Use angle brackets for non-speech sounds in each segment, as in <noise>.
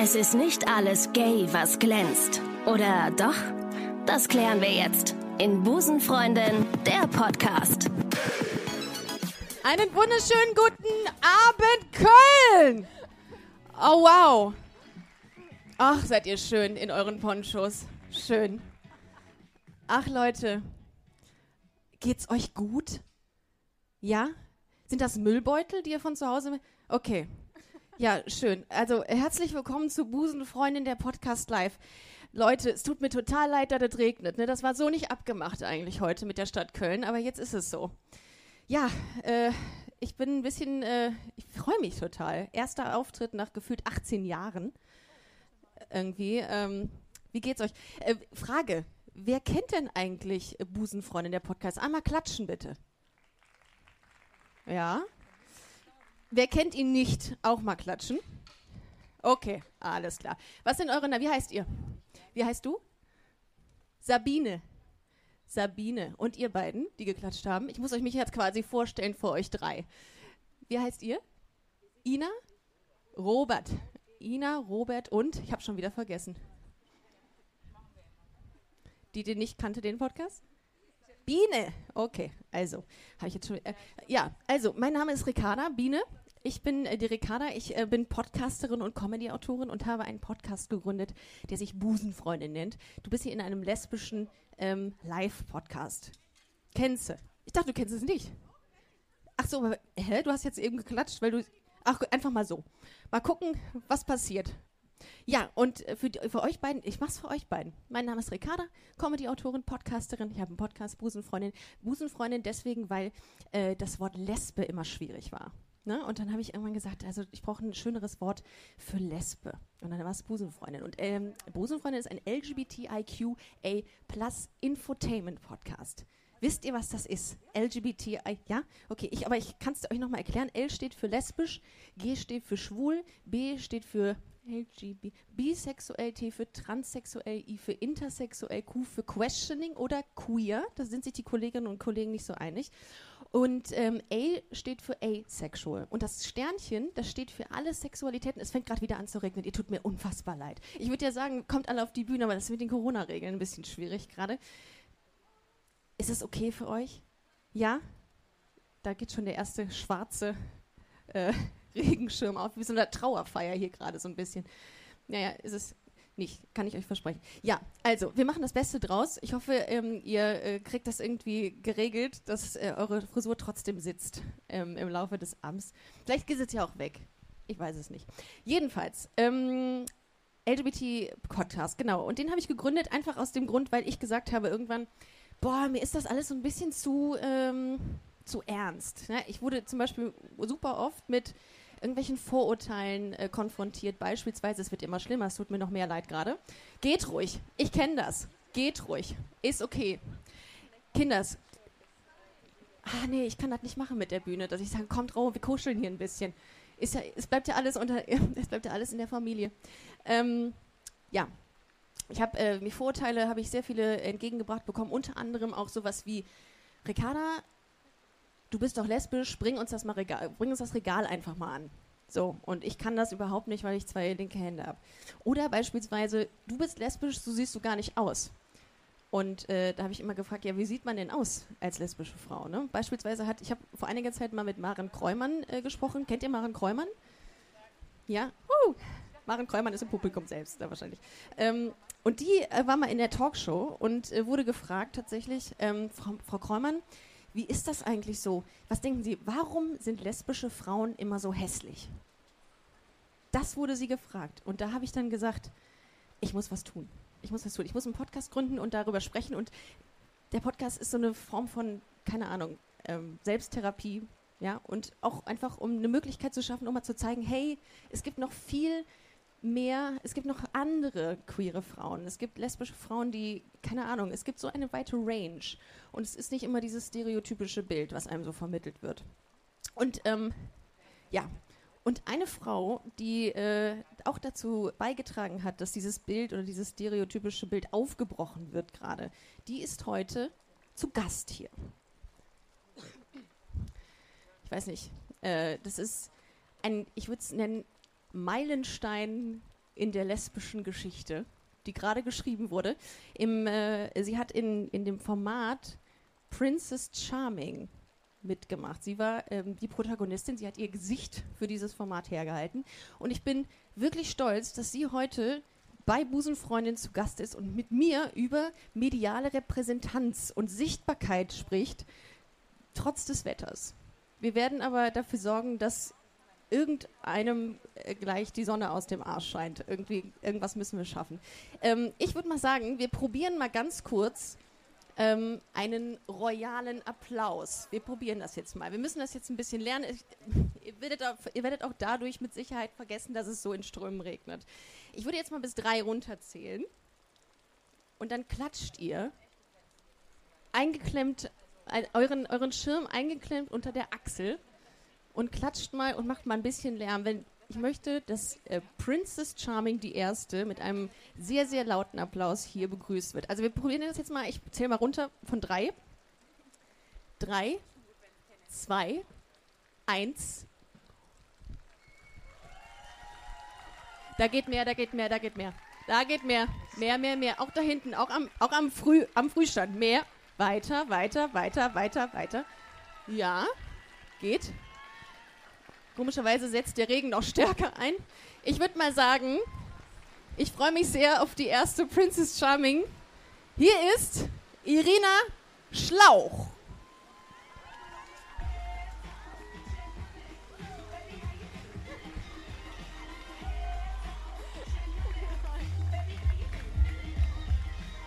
Es ist nicht alles gay, was glänzt. Oder doch? Das klären wir jetzt in Busenfreundin, der Podcast. Einen wunderschönen guten Abend, Köln! Oh, wow. Ach, seid ihr schön in euren Ponchos. Schön. Ach, Leute. Geht's euch gut? Ja? Sind das Müllbeutel, die ihr von zu Hause... Okay. Ja, schön. Also, herzlich willkommen zu Busenfreundin der Podcast Live. Leute, es tut mir total leid, dass es regnet. Ne? Das war so nicht abgemacht eigentlich heute mit der Stadt Köln, aber jetzt ist es so. Ja, äh, ich bin ein bisschen, äh, ich freue mich total. Erster Auftritt nach gefühlt 18 Jahren. Irgendwie. Ähm, wie geht's euch? Äh, Frage: Wer kennt denn eigentlich Busenfreundin der Podcast? Einmal klatschen bitte. Ja. Wer kennt ihn nicht? Auch mal klatschen. Okay, alles klar. Was sind eure, Na wie heißt ihr? Wie heißt du? Sabine. Sabine. Und ihr beiden, die geklatscht haben. Ich muss euch mich jetzt quasi vorstellen vor euch drei. Wie heißt ihr? Ina? Robert. Ina, Robert und, ich habe schon wieder vergessen. Die, die nicht kannte, den Podcast? Biene. Okay, also, habe ich jetzt schon. Äh, ja, also, mein Name ist Ricarda Biene. Ich bin äh, die Ricarda, ich äh, bin Podcasterin und Comedy-Autorin und habe einen Podcast gegründet, der sich Busenfreundin nennt. Du bist hier in einem lesbischen ähm, Live-Podcast. Kennst du? Ich dachte, du kennst es nicht. Ach so, aber, hä? Du hast jetzt eben geklatscht, weil du. Ach, einfach mal so. Mal gucken, was passiert. Ja, und äh, für, die, für euch beiden, ich mach's für euch beiden. Mein Name ist Ricarda, Comedy-Autorin, Podcasterin. Ich habe einen Podcast, Busenfreundin. Busenfreundin deswegen, weil äh, das Wort Lesbe immer schwierig war. Ne? Und dann habe ich irgendwann gesagt, also ich brauche ein schöneres Wort für Lesbe. Und dann war es Busenfreundin. Und ähm, Busenfreundin ist ein LGBTIQA Plus Infotainment Podcast. Wisst ihr, was das ist? LGBTI, ja? Okay, ich, aber ich kann es euch nochmal erklären. L steht für lesbisch, G steht für schwul, B steht für LGB, bisexuell, T für transsexuell, I für intersexuell, Q für questioning oder queer. Da sind sich die Kolleginnen und Kollegen nicht so einig. Und ähm, A steht für asexual. Und das Sternchen, das steht für alle Sexualitäten. Es fängt gerade wieder an zu regnen. Ihr tut mir unfassbar leid. Ich würde ja sagen, kommt alle auf die Bühne, aber das ist mit den Corona-Regeln ein bisschen schwierig gerade. Ist es okay für euch? Ja? Da geht schon der erste schwarze äh, <laughs> Regenschirm auf, wie so eine Trauerfeier hier gerade so ein bisschen. Naja, ist es nicht, kann ich euch versprechen. Ja, also, wir machen das Beste draus. Ich hoffe, ähm, ihr äh, kriegt das irgendwie geregelt, dass äh, eure Frisur trotzdem sitzt ähm, im Laufe des Abends. Vielleicht geht es ja auch weg. Ich weiß es nicht. Jedenfalls, ähm, LGBT-Podcast, genau. Und den habe ich gegründet, einfach aus dem Grund, weil ich gesagt habe irgendwann, boah, mir ist das alles so ein bisschen zu, ähm, zu ernst. Ne? Ich wurde zum Beispiel super oft mit irgendwelchen Vorurteilen äh, konfrontiert. Beispielsweise, es wird immer schlimmer, es tut mir noch mehr leid gerade. Geht ruhig. Ich kenne das. Geht ruhig. Ist okay. Kinders. Ah, nee, ich kann das nicht machen mit der Bühne, dass ich sage, kommt raus, wir kuscheln hier ein bisschen. Ist ja, es bleibt ja alles unter, <laughs> es bleibt ja alles in der Familie. Ähm, ja, ich habe äh, mir Vorurteile habe ich sehr viele entgegengebracht bekommen, unter anderem auch sowas wie Ricarda, du bist doch lesbisch, bring uns das mal Regal, bring uns das Regal einfach mal an. So, und ich kann das überhaupt nicht, weil ich zwei linke Hände habe. Oder beispielsweise, du bist lesbisch, so siehst du gar nicht aus. Und äh, da habe ich immer gefragt, ja, wie sieht man denn aus als lesbische Frau? Ne? Beispielsweise hat, ich habe vor einiger Zeit mal mit Maren Kräumann äh, gesprochen. Kennt ihr Maren Kräumann? Ja? Uh, Maren Kräumann ist im Publikum selbst, da wahrscheinlich. Ähm, und die äh, war mal in der Talkshow und äh, wurde gefragt tatsächlich, ähm, Frau, Frau Kräumann, wie ist das eigentlich so? Was denken Sie, warum sind lesbische Frauen immer so hässlich? Das wurde sie gefragt. Und da habe ich dann gesagt, ich muss was tun. Ich muss was tun. Ich muss einen Podcast gründen und darüber sprechen. Und der Podcast ist so eine Form von, keine Ahnung, ähm, Selbsttherapie. Ja, und auch einfach, um eine Möglichkeit zu schaffen, um mal zu zeigen, hey, es gibt noch viel mehr, es gibt noch andere queere Frauen. Es gibt lesbische Frauen, die, keine Ahnung, es gibt so eine weite Range. Und es ist nicht immer dieses stereotypische Bild, was einem so vermittelt wird. Und ähm, ja, und eine Frau, die äh, auch dazu beigetragen hat, dass dieses Bild oder dieses stereotypische Bild aufgebrochen wird gerade, die ist heute zu Gast hier. Ich weiß nicht, äh, das ist ein, ich würde es nennen, Meilenstein in der lesbischen Geschichte, die gerade geschrieben wurde. Im, äh, sie hat in, in dem Format Princess Charming mitgemacht. Sie war ähm, die Protagonistin, sie hat ihr Gesicht für dieses Format hergehalten. Und ich bin wirklich stolz, dass sie heute bei Busenfreundin zu Gast ist und mit mir über mediale Repräsentanz und Sichtbarkeit spricht, trotz des Wetters. Wir werden aber dafür sorgen, dass irgendeinem äh, gleich die Sonne aus dem Arsch scheint. Irgendwie, irgendwas müssen wir schaffen. Ähm, ich würde mal sagen, wir probieren mal ganz kurz ähm, einen royalen Applaus. Wir probieren das jetzt mal. Wir müssen das jetzt ein bisschen lernen. Ich, ihr, werdet auch, ihr, werdet auch, dadurch mit Sicherheit vergessen, dass es so in Strömen regnet. Ich würde jetzt mal bis drei runterzählen. Und dann klatscht ihr eingeklemmt, ein, euren, euren Schirm eingeklemmt unter der Achsel und klatscht mal und macht mal ein bisschen Lärm. Wenn, ich möchte, dass äh, Princess Charming die Erste mit einem sehr, sehr lauten Applaus hier begrüßt wird. Also wir probieren das jetzt mal. Ich zähle mal runter von drei. Drei, zwei, eins. Da geht mehr, da geht mehr, da geht mehr. Da geht mehr. Mehr, mehr, mehr. Auch da hinten, auch am, auch am, Früh, am Frühstand. Mehr. Weiter, weiter, weiter, weiter, weiter. Ja, geht. Komischerweise setzt der Regen noch stärker ein. Ich würde mal sagen, ich freue mich sehr auf die erste Princess Charming. Hier ist Irina Schlauch.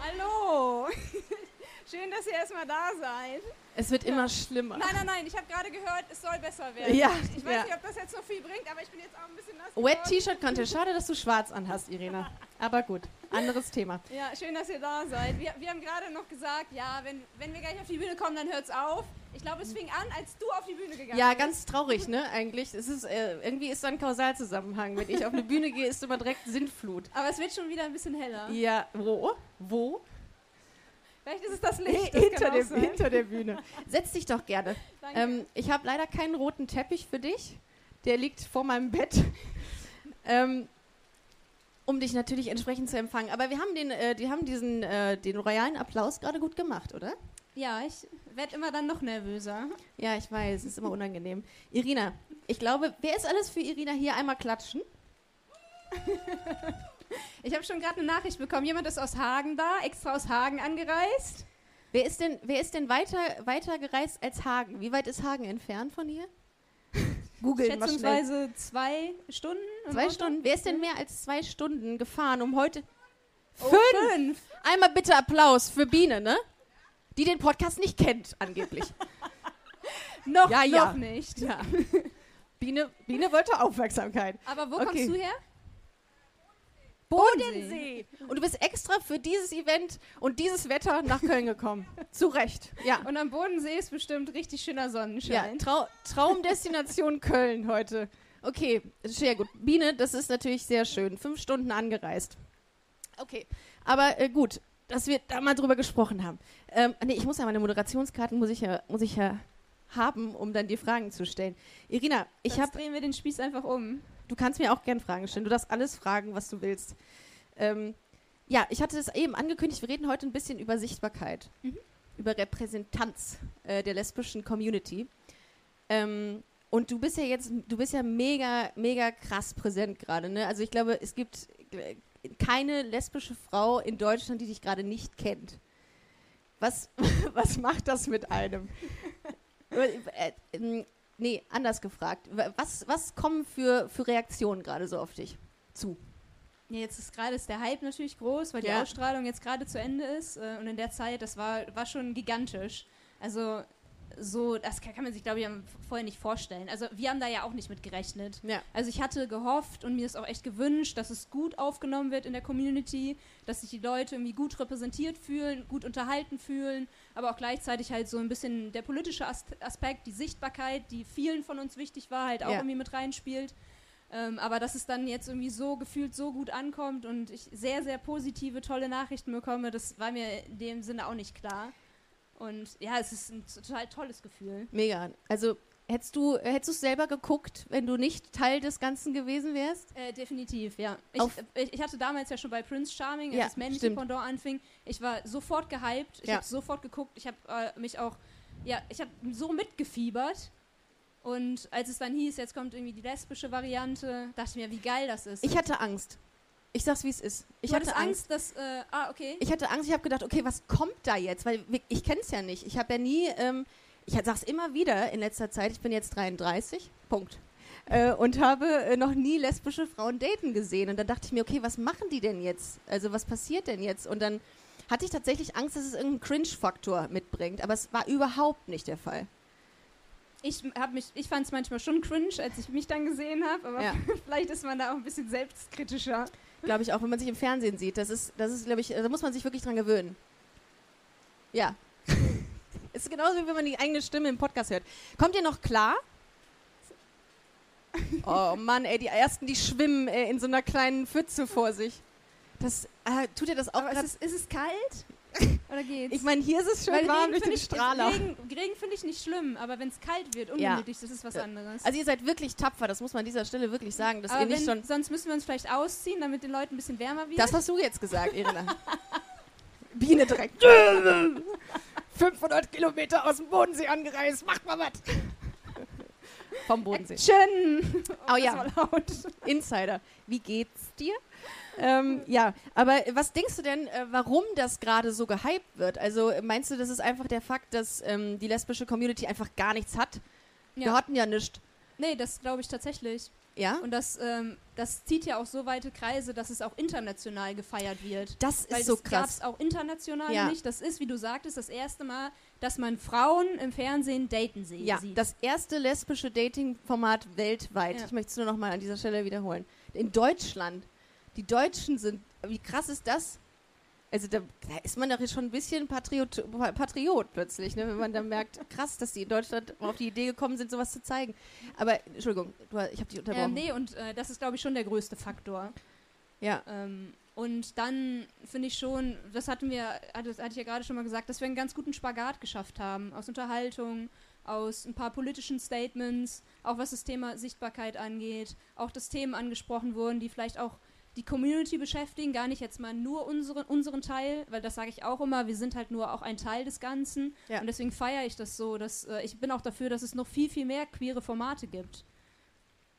Hallo. <laughs> Schön, dass ihr erstmal da seid. Es wird immer schlimmer. Nein, nein, nein, ich habe gerade gehört, es soll besser werden. Ja, ich, ich weiß ja. nicht, ob das jetzt noch viel bringt, aber ich bin jetzt auch ein bisschen nass. Wet. T-Shirt könnte. Schade, dass du schwarz anhast, Irina. Aber gut, anderes Thema. <laughs> Ja, schön, dass ihr da seid. Wir, wir haben gerade noch gesagt, ja, wenn, wenn wir gleich auf die Bühne kommen, dann hört's auf. Ich glaube, es fing an, als du auf die Bühne gegangen Ja, bist. ganz traurig, ne? Eigentlich. Es ist, äh, irgendwie ist da ein Kausalzusammenhang. Wenn ich auf eine Bühne gehe, ist immer direkt Sintflut. Aber es wird schon wieder ein bisschen heller. Ja, wo? Wo? Vielleicht ist es das Licht. das hinter, der, sein. hinter der Bühne. <laughs> Setz dich doch gerne. Ähm, ich habe leider keinen roten Teppich für dich. Der liegt vor meinem Bett. <laughs> ähm, um dich natürlich entsprechend zu empfangen. Aber wir haben den, äh, die haben diesen, äh, den royalen Applaus gerade gut gemacht, oder? ja, ich werde immer dann noch nervöser. Ja, ich weiß, es ist immer unangenehm. Irina, ich glaube, wer ist alles für Irina hier? Einmal klatschen. <laughs> <laughs> Ich habe schon gerade eine Nachricht bekommen. Jemand ist aus Hagen da, extra aus Hagen angereist. Wer ist denn, wer ist denn weiter, weiter gereist als Hagen? Wie weit ist Hagen entfernt von hier? <laughs> Schnell. Schätzungsweise zwei Stunden. Zwei Auto? Stunden. Wer ist denn mehr als zwei Stunden gefahren, um heute. Oh, Fünf! fünf. Einmal bitte Applaus für Biene, ne? Die den Podcast nicht kennt, angeblich. <laughs> Noch, Ja, noch ja. nicht. ja. Biene, Biene wollte Aufmerksamkeit. Aber wo Okay. kommst du her? Bodensee. Und du bist extra für dieses Event und dieses Wetter nach Köln gekommen. <laughs> Zu Recht. Ja. Und am Bodensee ist bestimmt richtig schöner Ja, Sonnenschein. Trau Traumdestination <laughs> Köln heute. Okay, sehr gut. Biene, das ist natürlich sehr schön. Fünf Stunden angereist. Okay, aber äh, gut, dass wir da mal drüber gesprochen haben. Ähm, nee, ich muss ja meine Moderationskarten muss ich ja, muss ich ja haben, um dann die Fragen zu stellen. Irina, ich habe, drehen wir den Spieß einfach um. Du kannst mir auch gern Fragen stellen. Du darfst alles fragen, was du willst. Ähm, ja, ich hatte es eben angekündigt, wir reden heute ein bisschen über Sichtbarkeit, Mhm. über Repräsentanz äh, der lesbischen Community. Ähm, und du bist ja jetzt, du bist ja mega, mega krass präsent gerade, ne? Also ich glaube, es gibt äh, keine lesbische Frau in Deutschland, die dich gerade nicht kennt. Was, <laughs> was macht das mit einem? <laughs> nee, anders gefragt. Wa- Was, was kommen für, für Reaktionen gerade so auf dich zu? Ja, jetzt ist gerade ist der Hype natürlich groß, weil die Ja. Ausstrahlung jetzt gerade zu Ende ist. Äh, und in der Zeit, das war, war schon gigantisch. Also so, das kann, kann man sich, glaube ich, vorher nicht vorstellen. Also wir haben da ja auch nicht mit gerechnet. Ja. Also ich hatte gehofft und mir ist auch echt gewünscht, dass es gut aufgenommen wird in der Community, dass sich die Leute irgendwie gut repräsentiert fühlen, gut unterhalten fühlen, aber auch gleichzeitig halt so ein bisschen der politische As Aspekt, die Sichtbarkeit, die vielen von uns wichtig war, halt auch Ja. irgendwie mit reinspielt. Ähm, aber dass es dann jetzt irgendwie so gefühlt so gut ankommt und ich sehr, sehr positive, tolle Nachrichten bekomme, das war mir in dem Sinne auch nicht klar. Und ja, es ist ein total tolles Gefühl. Mega. Also Hättest du hättest du es selber geguckt, wenn du nicht Teil des Ganzen gewesen wärst? Äh, definitiv, ja. Ich, äh, ich, ich hatte damals ja schon bei Prince Charming, als Ja, das männliche stimmt. Pendant anfing. Ich war sofort gehypt, ich Ja. habe sofort geguckt, ich habe äh, mich auch, ja, ich habe so mitgefiebert. Und als es dann hieß, jetzt kommt irgendwie die lesbische Variante, dachte ich mir, wie geil das ist. Ich hatte Angst. Ich sag's, wie es ist. Ich du hatte Angst. Angst, dass, äh, ah, okay. Ich hatte Angst, ich habe gedacht, okay, was kommt da jetzt? Weil ich kenne es ja nicht. Ich habe ja nie, ähm, ich sag's immer wieder in letzter Zeit, ich bin jetzt 33, Punkt. Äh, und habe äh, noch nie lesbische Frauen daten gesehen. Und dann dachte ich mir, okay, was machen die denn jetzt? Also was passiert denn jetzt? Und dann hatte ich tatsächlich Angst, dass es irgendeinen Cringe-Faktor mitbringt. Aber es war überhaupt nicht der Fall. Ich, hab mich, ich fand es manchmal schon cringe, als ich mich dann gesehen habe, aber Ja. <laughs> vielleicht ist man da auch ein bisschen selbstkritischer. Glaube ich auch, wenn man sich im Fernsehen sieht. Das ist, das ist, glaube ich, da muss man sich wirklich dran gewöhnen. Ja. <laughs> ist genauso, wie wenn man die eigene Stimme im Podcast hört. Kommt ihr noch klar? Oh Mann, ey, die ersten, die schwimmen äh, in so einer kleinen Pfütze vor sich. Das, äh, tut ihr das auch Aber ist es, ist es kalt? Oder geht's? Ich meine, hier ist es schön Weil warm Regen durch den ich, Strahler. Regen, Regen finde ich nicht schlimm, aber wenn es kalt wird, Ja. ungemütlich, das ist was Ja. anderes. Also ihr seid wirklich tapfer, das muss man an dieser Stelle wirklich sagen, dass aber ihr nicht wenn, schon... sonst müssen wir uns vielleicht ausziehen, damit den Leuten ein bisschen wärmer wird. Das hast du jetzt gesagt, Irina. <laughs> Biene direkt. 500 Kilometer aus dem Bodensee angereist, macht mal was. Vom Bodensee. Action! Oh das ja. Insider. Wie geht's dir? Ähm, ja, aber was denkst du denn, äh, warum das gerade so gehypt wird? Also meinst du, das ist einfach der Fakt, dass ähm, die lesbische Community einfach gar nichts hat? Wir Ja. hatten ja nichts. Nee, das glaube ich tatsächlich. Ja? Und das, ähm, das zieht ja auch so weite Kreise, dass es auch international gefeiert wird. Das Weil ist so das gab krass. es auch international Ja. nicht. Das ist, wie du sagtest, das erste Mal, dass man Frauen im Fernsehen daten sie Ja, sieht. das erste lesbische Dating-Format weltweit. Ja. Ich möchte es nur noch mal an dieser Stelle wiederholen. In Deutschland. Die Deutschen sind, wie krass ist das? Also da, da ist man doch jetzt schon ein bisschen Patriot, Patriot plötzlich, ne? wenn man dann merkt, <laughs> krass, dass die in Deutschland auf die Idee gekommen sind, sowas zu zeigen. Aber, Entschuldigung, du, ich habe dich unterbrochen. ähm, nee, und äh, das ist, glaube ich, schon der größte Faktor. Ja, Ähm, und dann finde ich schon, das hatten wir, hatte, hatte ich ja gerade schon mal gesagt, dass wir einen ganz guten Spagat geschafft haben. Aus Unterhaltung, aus ein paar politischen Statements, auch was das Thema Sichtbarkeit angeht, auch dass Themen angesprochen wurden, die vielleicht auch die Community beschäftigen, gar nicht jetzt mal nur unseren, unseren Teil, weil das sage ich auch immer, wir sind halt nur auch ein Teil des Ganzen. Ja. Und deswegen feiere ich das so, dass äh, ich bin auch dafür, dass es noch viel, viel mehr queere Formate gibt.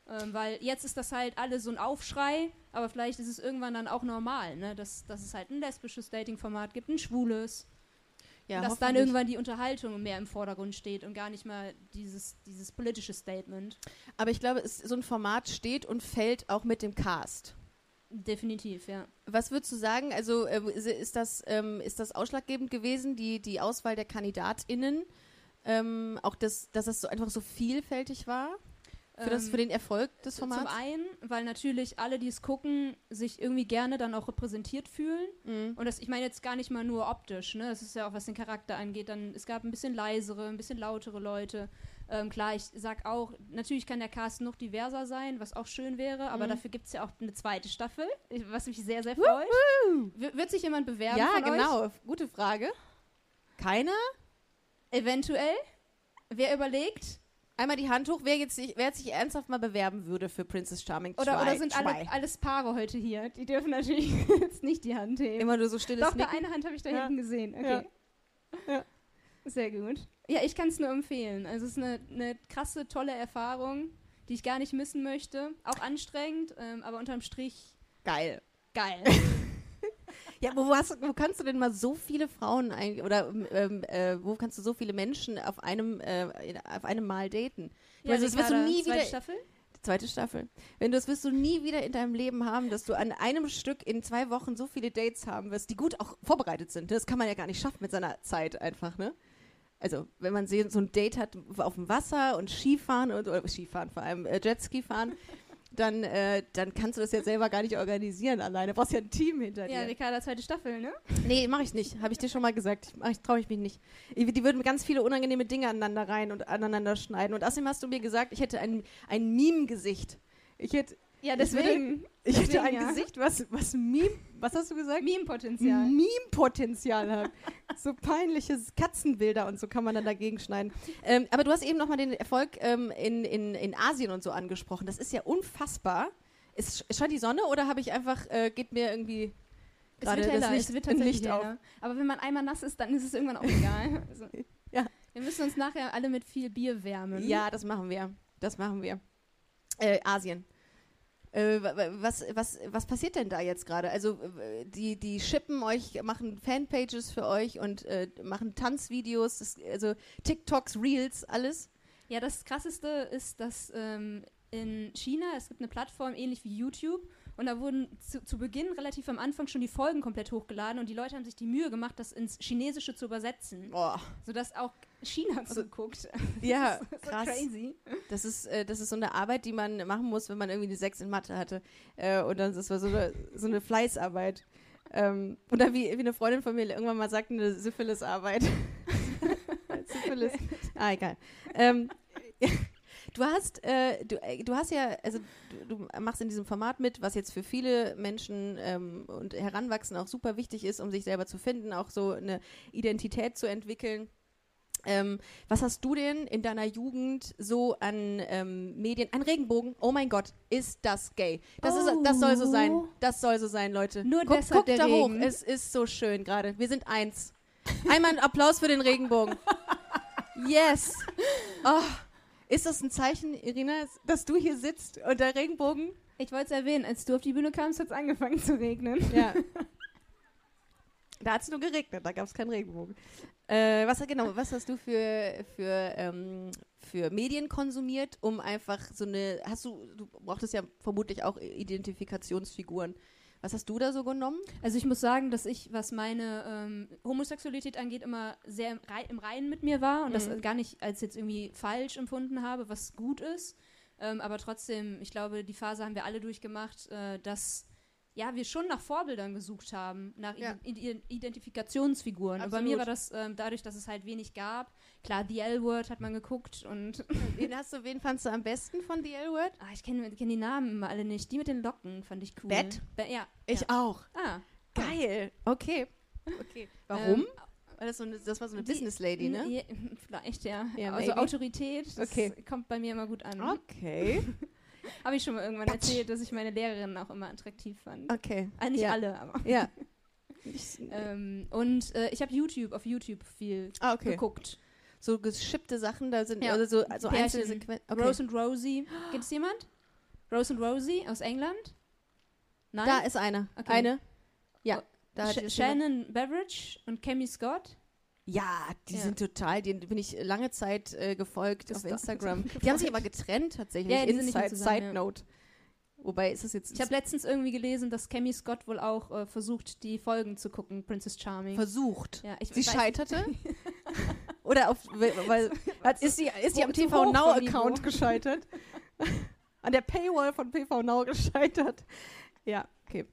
Ähm, weil jetzt ist das halt alles so ein Aufschrei, aber vielleicht ist es irgendwann dann auch normal, ne? dass, dass es halt ein lesbisches Dating-Format gibt, ein schwules. ja dass dann irgendwann die Unterhaltung mehr im Vordergrund steht und gar nicht mal dieses, dieses politische Statement. Aber ich glaube, es, so ein Format steht und fällt auch mit dem Cast. Definitiv, ja. Was würdest du sagen? Also äh, ist- das, ähm, ist das ausschlaggebend gewesen, die, die Auswahl der KandidatInnen? Ähm, auch, das, dass es so einfach so vielfältig war? Für, das, Ähm, für den Erfolg des Zum Formats? einen, weil natürlich alle, die es gucken, sich irgendwie gerne dann auch repräsentiert fühlen. Mhm. Und das, ich meine jetzt gar nicht mal nur optisch, ne? Das ist ja auch, was den Charakter angeht. Dann, es gab ein bisschen leisere, ein bisschen lautere Leute. Ähm, klar, ich sag auch, natürlich kann der Cast noch diverser sein, was auch schön wäre, aber Mhm. dafür gibt es ja auch eine zweite Staffel, was mich sehr, sehr freut. Wird sich jemand bewerben? Ja, von Euch? genau. Gute Frage. Keiner? Eventuell. Wer überlegt? Einmal die Hand hoch, wer, jetzt sich, wer jetzt sich ernsthaft mal bewerben würde für Princess Charming Oder, 2. oder sind alle, alles Paare heute hier? Die dürfen natürlich <laughs> jetzt nicht die Hand heben. Immer nur so stilles Doch, Nicken? eine Hand habe ich da Ja. hinten gesehen. Okay. Ja. Sehr gut. Ja, ich kann es nur empfehlen. Also es ist eine, eine krasse, tolle Erfahrung, die ich gar nicht missen möchte. Auch anstrengend, ähm, aber unterm Strich Geil. geil. <laughs> Ja, wo, hast, wo kannst du denn mal so viele Frauen ein, oder ähm, äh, wo kannst du so viele Menschen auf einem, äh, auf einem Mal daten? Ich weiß, das wirst du nie zweite wieder. Staffel? Zweite Staffel. Wenn du das wirst du nie wieder in deinem Leben haben, dass du an einem Stück in zwei Wochen so viele Dates haben wirst, die gut auch vorbereitet sind. Das kann man ja gar nicht schaffen mit seiner Zeit einfach, ne? Also, wenn man so ein Date hat auf dem Wasser und Skifahren und oder Skifahren vor allem äh, Jetski fahren, dann, äh, dann kannst du das ja selber gar nicht organisieren alleine. Du brauchst ja ein Team hinter Ja, dir. Ricarda, zweite Staffel, ne? Nee, mache ich nicht. Habe ich dir schon mal gesagt. Ich, traue ich mich nicht. Ich, die würden ganz viele unangenehme Dinge aneinander rein und aneinander schneiden. Und außerdem hast du mir gesagt, ich hätte ein, ein Meme-Gesicht. Ich hätte, Ja, würde- deswegen. Ich hätte ein ja. Gesicht, was, was Meme, was hast du gesagt? Meme-Potenzial. Meme-Potenzial hat. <laughs> so peinliche Katzenbilder und so kann man dann dagegen schneiden. Ähm, aber du hast eben nochmal den Erfolg ähm, in, in, in Asien und so angesprochen. Das ist ja unfassbar. Ist, scheint die Sonne oder habe ich einfach, äh, geht mir irgendwie Es gerade wird heller, das Licht, es wird tatsächlich Licht auf? heller. Aber wenn man einmal nass ist, dann ist es irgendwann auch egal. <laughs> Also, Ja. Wir müssen uns nachher alle mit viel Bier wärmen. Ja, das machen wir. Das machen wir. Äh, Asien. Äh, wa- wa- was, was, was passiert denn da jetzt gerade? Also, die, die shippen euch, machen Fanpages für euch und äh, machen Tanzvideos, das, also TikToks, Reels, alles. Ja, das Krasseste ist, dass ähm, in China, es gibt eine Plattform ähnlich wie YouTube und da wurden zu, zu Beginn relativ am Anfang schon die Folgen komplett hochgeladen und die Leute haben sich die Mühe gemacht, das ins Chinesische zu übersetzen, Boah. sodass auch China zuguckt. <laughs> Ja, so krass. crazy. Das ist, äh, das ist so eine Arbeit, die man machen muss, wenn man irgendwie eine 6 in Mathe hatte. Äh, und dann ist das so eine, so eine Fleißarbeit. Ähm, oder wie, wie eine Freundin von mir irgendwann mal sagte, eine Syphilis-Arbeit. <laughs> Syphilis. Ah, egal. Ähm, du hast, äh, du, äh, du hast ja, also du, du machst in diesem Format mit, was jetzt für viele Menschen ähm, und Heranwachsen auch super wichtig ist, um sich selber zu finden, auch so eine Identität zu entwickeln. Ähm, was hast du denn in deiner Jugend so an ähm, Medien? Ein Regenbogen, oh mein Gott, ist das gay? Das, ist, das soll so sein. Oh. Das soll so sein, Leute. Nur Guck, deshalb guckt der da hoch. Regen. Es ist so schön gerade. Wir sind eins. Einmal ein Applaus für den Regenbogen. <laughs> Yes. Oh, ist das ein Zeichen, Irina, dass du hier sitzt und der Regenbogen? Ich wollte es erwähnen, als du auf die Bühne kamst, hat es angefangen zu regnen. Ja. <laughs> Da hat es nur geregnet, da gab es keinen Regenbogen. Äh, was, genau, was hast du für, für, ähm, für Medien konsumiert, um einfach so eine, hast du, du brauchtest ja vermutlich auch Identifikationsfiguren. Was hast du da so genommen? Also ich muss sagen, dass ich, was meine ähm, Homosexualität angeht, immer sehr im, Rei im Reinen mit mir war und das Mhm. gar nicht als jetzt irgendwie falsch empfunden habe, was gut ist. Ähm, aber trotzdem, ich glaube, die Phase haben wir alle durchgemacht, äh, dass ja, wir schon nach Vorbildern gesucht haben, nach Ja. Ide- Identifikationsfiguren. Und bei Absolut. mir war das ähm, dadurch, dass es halt wenig gab. Klar, The L-Word hat man geguckt und <laughs> Wen hast du, wen fandst du am besten von The L-Word? ah, ich kenne kenn die Namen immer alle nicht. Die mit den Locken fand ich cool. Beth? Be ja. Ich ja. auch. Ah. Geil. Okay. Okay. Warum? Ähm, Weil das, so eine, das war so eine Die- Business Lady, ne? Ja, vielleicht, ja. Ja, also maybe. Autorität, das Okay. kommt bei mir immer gut an. Okay. <laughs> Habe ich schon mal irgendwann erzählt, dass ich meine Lehrerin auch immer attraktiv fand. Okay. Ah, nicht ja. alle, aber. Ja. <laughs> Ähm, und äh, ich habe YouTube, auf YouTube viel ah, okay. geguckt. So geschippte Sachen, da sind Ja. also so, so Pärchen. einzelne Sequenzen. Okay. Rose und Rosie. <gasps> Gibt es jemand? Rose und Rosie aus England? Nein? Da ist eine. Okay. Eine. Ja. Oh, Da Sh Shannon Beveridge und Cami Scott. Ja, die Ja. sind total, denen bin ich lange Zeit äh, gefolgt Das auf Instagram. <laughs> Die haben sich aber getrennt tatsächlich. Ja, die sind nicht mehr Inside zusammen, Side. Note. Wobei ist es jetzt Ich habe letztens irgendwie gelesen, dass Cami Scott wohl auch äh, versucht, die Folgen zu gucken, Princess Charming. versucht. ja, ich Sie scheiterte? <laughs> <laughs> Oder auf, <laughs> weil, hat, ist sie, ist sie am TV Now Account gescheitert? <laughs> An der Paywall von TV Now <laughs> gescheitert? Ja, okay.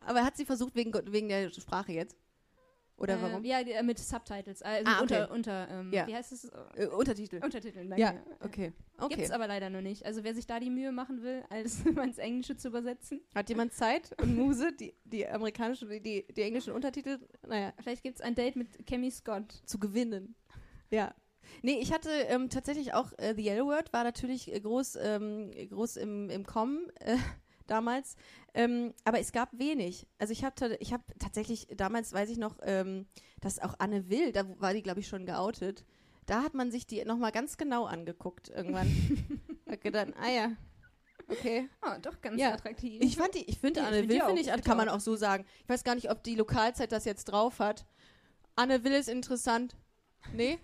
Aber hat sie versucht wegen, wegen der Sprache jetzt? Oder Äh, warum? Ja, die, äh, mit Subtitles. Also Ah, okay. unter, unter ähm, Ja. wie heißt es? Äh, Untertitel. Untertiteln, danke. Ja, okay. Gibt's okay. aber leider noch nicht. Also wer sich da die Mühe machen will, alles <laughs> mal ins Englische zu übersetzen, Hat jemand Zeit und Muse, die, die amerikanischen, die, die, englischen Untertitel, naja, vielleicht gibt es ein Date mit Cami Scott. zu gewinnen. Ja. Nee, ich hatte ähm, tatsächlich auch äh, The L-Word, war natürlich äh, groß, ähm, groß im, im Kommen damals. Ähm, aber es gab wenig. Also ich hatte, ich habe tatsächlich, damals weiß ich noch, ähm, dass auch Anne Will, da war die, glaube ich, schon geoutet. Da hat man sich die nochmal ganz genau angeguckt irgendwann. <laughs> Hat gedacht, ah ja, okay. Oh, doch ganz Ja. attraktiv. Ich fand die, ich finde Anne find Will, finde ich, kann man auch so sagen. Ich weiß gar nicht, ob die Lokalzeit das jetzt drauf hat. Anne Will ist interessant. Nee?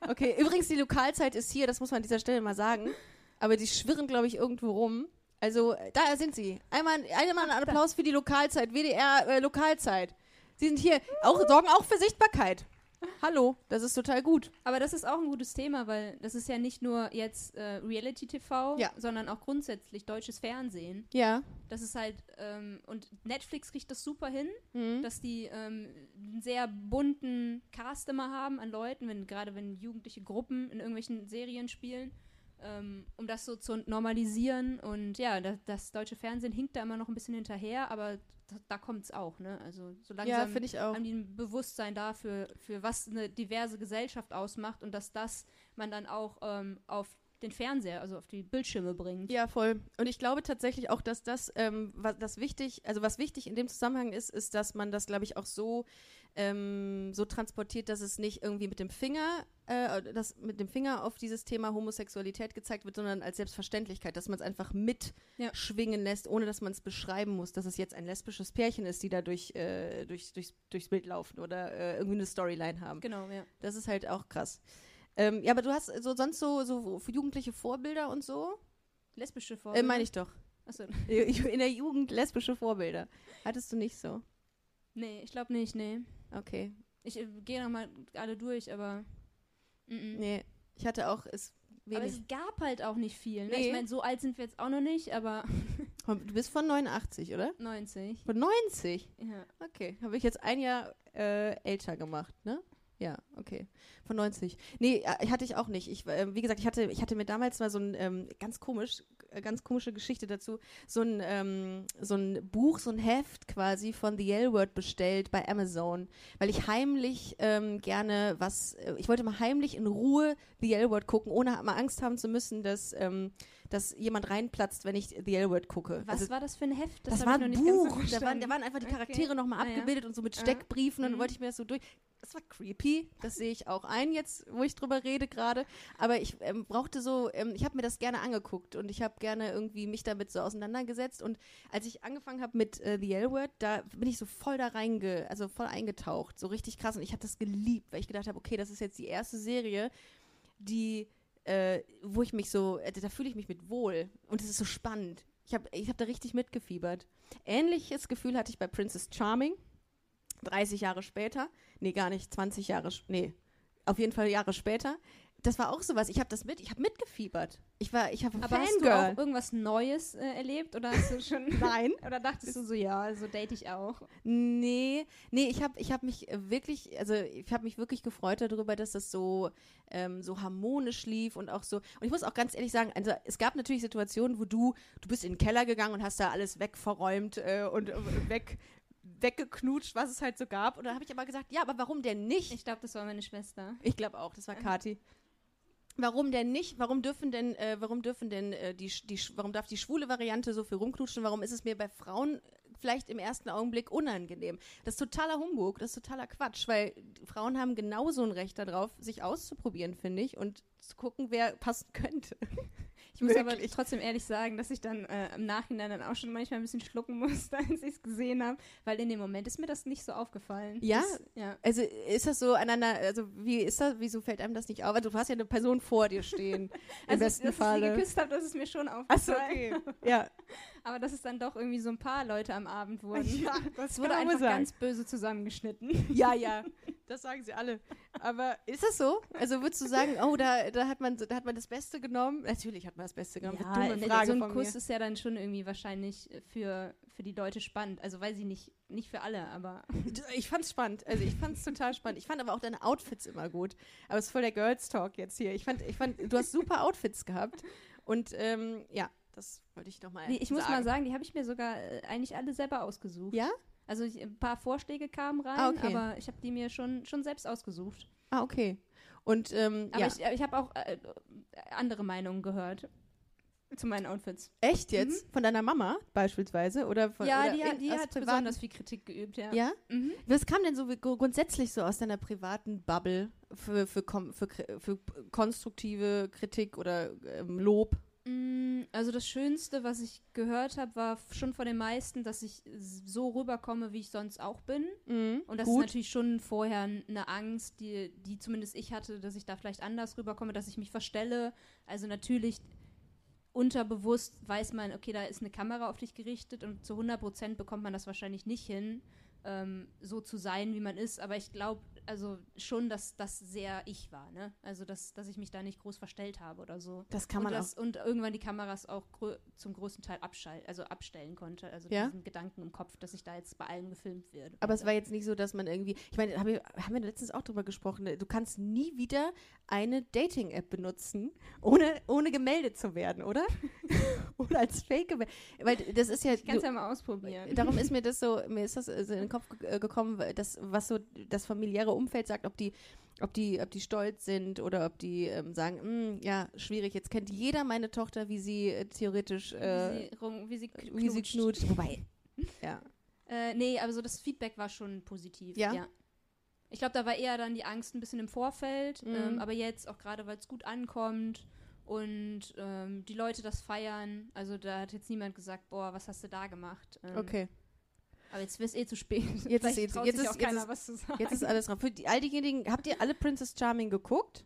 Okay, übrigens, die Lokalzeit ist hier, das muss man an dieser Stelle mal sagen. Aber die schwirren, glaube ich, irgendwo rum. Also, äh, da sind sie. Einmal, einmal einen Applaus für die Lokalzeit, WDR äh, Lokalzeit. Sie sind hier, auch, sorgen auch für Sichtbarkeit. Hallo, das ist total gut. Aber das ist auch ein gutes Thema, weil das ist ja nicht nur jetzt äh, Reality-TV, Ja. sondern auch grundsätzlich deutsches Fernsehen. Ja. Das ist halt, ähm, und Netflix kriegt das super hin, Mhm. dass die ähm, einen sehr bunten Cast immer haben an Leuten, wenn, gerade wenn jugendliche Gruppen in irgendwelchen Serien spielen. Ähm, um das so zu normalisieren. Und ja, das, das deutsche Fernsehen hinkt da immer noch ein bisschen hinterher, aber da, da kommt es auch, ne? Also so Ja, langsam auch. haben die ein Bewusstsein dafür, für was eine diverse Gesellschaft ausmacht und dass das man dann auch ähm, auf den Fernseher, also auf die Bildschirme bringt. Ja, voll. Und ich glaube tatsächlich auch, dass das, ähm, was das wichtig, also was wichtig in dem Zusammenhang ist, ist, dass man das, glaube ich, auch so, ähm, so transportiert, dass es nicht irgendwie mit dem Finger, äh, dass mit dem Finger auf dieses Thema Homosexualität gezeigt wird, sondern als Selbstverständlichkeit, dass man es einfach Ja. mitschwingen lässt, ohne dass man es beschreiben muss, dass es jetzt ein lesbisches Pärchen ist, die da durch, äh, durch, durchs, durchs Bild laufen oder äh, irgendwie eine Storyline haben. Genau, ja. Das ist halt auch krass. Ähm, ja, aber du hast so sonst so, so für jugendliche Vorbilder und so? Lesbische Äh, Vorbilder. meine ich doch. Achso. <laughs> In der Jugend lesbische Vorbilder. Hattest du nicht so? Nee, ich glaube nicht, nee. Okay. Ich äh, gehe nochmal alle durch, aber. Mm -mm. Nee, ich hatte auch es Aber wenig. es gab halt auch nicht viel. Ne? Nee. Ich meine, so alt sind wir jetzt auch noch nicht, aber <laughs> Du bist von 89, oder? 90. Von 90? Ja. Okay. Habe ich jetzt ein Jahr äh, älter gemacht, ne? Ja, okay. Von 90. Nee, äh, hatte ich auch nicht. Ich, äh, wie gesagt, ich hatte, ich hatte mir damals mal so ein ähm, ganz komisch, äh, ganz komische Geschichte dazu, so ein, ähm, so ein Buch, so ein Heft quasi von The L-Word bestellt bei Amazon, weil ich heimlich ähm, gerne was, äh, ich wollte mal heimlich in Ruhe The L-Word gucken, ohne mal Angst haben zu müssen, dass, ähm, dass jemand reinplatzt, wenn ich The L-Word gucke. Was Also, war das für ein Heft? das, hab war ein Buch. Da waren, da waren einfach die Okay. Charaktere nochmal Ah, ja. abgebildet und so mit Ah. Steckbriefen. Und dann Mhm. wollte ich mir das so durch. Das war creepy. Das sehe ich auch ein jetzt, wo ich drüber rede gerade. Aber ich ähm, brauchte so, ähm, ich habe mir das gerne angeguckt und ich habe gerne irgendwie mich damit so auseinandergesetzt. Und als ich angefangen habe mit äh, The L-Word, da bin ich so voll da reinge, also voll eingetaucht. So richtig krass. Und ich habe das geliebt, weil ich gedacht habe, okay, das ist jetzt die erste Serie, die äh, wo ich mich so, äh, da fühle ich mich mit wohl und es ist so spannend. Ich habe ich hab da richtig mitgefiebert. Ähnliches Gefühl hatte ich bei Princess Charming, 30 Jahre später. Nee, gar nicht, 20 Jahre, nee, auf jeden Fall Jahre später. Das war auch sowas, ich habe das mit, ich habe mitgefiebert. Ich war, ich habe Aber hast du Fangirl. auch irgendwas Neues äh, erlebt oder hast du <laughs> schon. Nein. <laughs> oder dachtest du so, ja, so date ich auch? Nee, nee, ich habe ich hab mich wirklich, also ich habe mich wirklich gefreut darüber, dass das so, ähm, so harmonisch lief und auch so. Und ich muss auch ganz ehrlich sagen, also es gab natürlich Situationen, wo du, du bist in den Keller gegangen und hast da alles wegverräumt äh, und äh, weg, weggeknutscht, was es halt so gab. Und da habe ich aber gesagt, ja, aber warum denn nicht? Ich glaube, das war meine Schwester. Ich glaube auch, das war Kati. Warum denn nicht? Warum dürfen denn, äh, warum dürfen denn äh, die, die, warum darf die schwule Variante so viel rumknutschen? Warum ist es mir bei Frauen vielleicht im ersten Augenblick unangenehm? Das ist totaler Humbug, das ist totaler Quatsch, weil Frauen haben genauso ein Recht darauf, sich auszuprobieren, finde ich, und zu gucken, wer passen könnte. <laughs> Ich muss aber Wirklich. trotzdem ehrlich sagen, dass ich dann äh, im Nachhinein dann auch schon manchmal ein bisschen schlucken musste, <laughs> als ich es gesehen habe, weil in dem Moment ist mir das nicht so aufgefallen. Ja? Das, ja. Also ist das so aneinander, also wie ist das, wieso fällt einem das nicht auf? Also du hast ja eine Person vor dir stehen, im <laughs> Also, besten dass ich sie Falle. geküsst habe, das ist mir schon Achso, aufgefallen. okay. Ja. <laughs> Aber dass es dann doch irgendwie so ein paar Leute am Abend <laughs> wurden. Ja, das es wurde einfach sagen. ganz böse zusammengeschnitten. Ja, ja, <laughs> das sagen sie alle. Aber ist das so? Also würdest du <laughs> sagen, oh, da, da, hat man, da hat man das Beste genommen? Natürlich hat man das Beste genommen. Ja, dumme ne, Frage so ein Kuss mir. ist ja dann schon irgendwie wahrscheinlich für, für die Leute spannend. Also weiß ich nicht, nicht für alle, aber Ich fand's spannend. Also ich fand's total spannend. Ich fand aber auch deine Outfits immer gut. Aber es ist voll der Girls Talk jetzt hier. Ich fand, ich fand, du hast super Outfits gehabt. Und ähm, ja, das wollte ich nochmal nee, ich muss sagen. mal sagen, die habe ich mir sogar äh, eigentlich alle selber ausgesucht. Ja? Also ich, ein paar Vorschläge kamen rein, Ah, okay. aber ich habe die mir schon, schon selbst ausgesucht. Ah, okay. Und ähm, Aber ja. ich, ich habe auch äh, andere Meinungen gehört zu meinen Outfits. Echt jetzt? Von deiner Mama beispielsweise? Oder von ja, oder die, hat- in- die hat privaten- besonders viel Kritik geübt, ja. Ja? Mhm. Was kam denn so gru- grundsätzlich so aus deiner privaten Bubble für, für, für, kri- für konstruktive Kritik oder ähm, Lob? Mm, Also das Schönste, was ich gehört habe, war schon von den meisten, dass ich so rüberkomme, wie ich sonst auch bin. Mhm. Und das Gut. ist natürlich schon vorher eine Angst, die, die zumindest ich hatte, dass ich da vielleicht anders rüberkomme, dass ich mich verstelle. Also natürlich unterbewusst weiß man, okay, da ist eine Kamera auf dich gerichtet und zu 100 Prozent bekommt man das wahrscheinlich nicht hin, ähm, so zu sein, wie man ist. Aber ich glaube, also schon, dass das sehr ich war, ne? Also dass, dass ich mich da nicht groß verstellt habe oder so. Das kann und man auch. das, Und irgendwann die Kameras auch grö zum größten Teil abschall also abstellen konnte. Also Ja? diesen Gedanken im Kopf, dass ich da jetzt bei allen gefilmt werde. Aber es war jetzt nicht so, dass man irgendwie. Ich meine, hab ich, haben wir letztens auch drüber gesprochen. Du kannst nie wieder eine Dating-App benutzen, ohne, ohne gemeldet zu werden, oder? <laughs> oder als Fake gemeldet. Weil das ist ja. ich kann es ja mal ausprobieren. darum ist mir das so, mir ist das so in den Kopf äh, gekommen, weil das, was so das familiäre Umfeld sagt, ob die, ob die, ob die stolz sind oder ob die ähm, sagen, "Hm, ja, schwierig, jetzt kennt jeder meine Tochter, wie sie äh, theoretisch äh, wie sie, wie sie, wie sie knutscht. Wobei. <laughs> Ja. Äh, nee, also das Feedback war schon positiv. Ja? Ich glaube, da war eher dann die Angst ein bisschen im Vorfeld, Mhm. ähm, aber jetzt auch gerade, weil es gut ankommt und ähm, die Leute das feiern. Also da hat jetzt niemand gesagt, boah, was hast du da gemacht? Ähm, Okay. Aber jetzt ist eh zu spät. Jetzt ist jetzt sich ist- auch jetzt keiner ist- was zu sagen. Jetzt ist alles drauf. Für die, all diejenigen, habt ihr alle Princess Charming geguckt?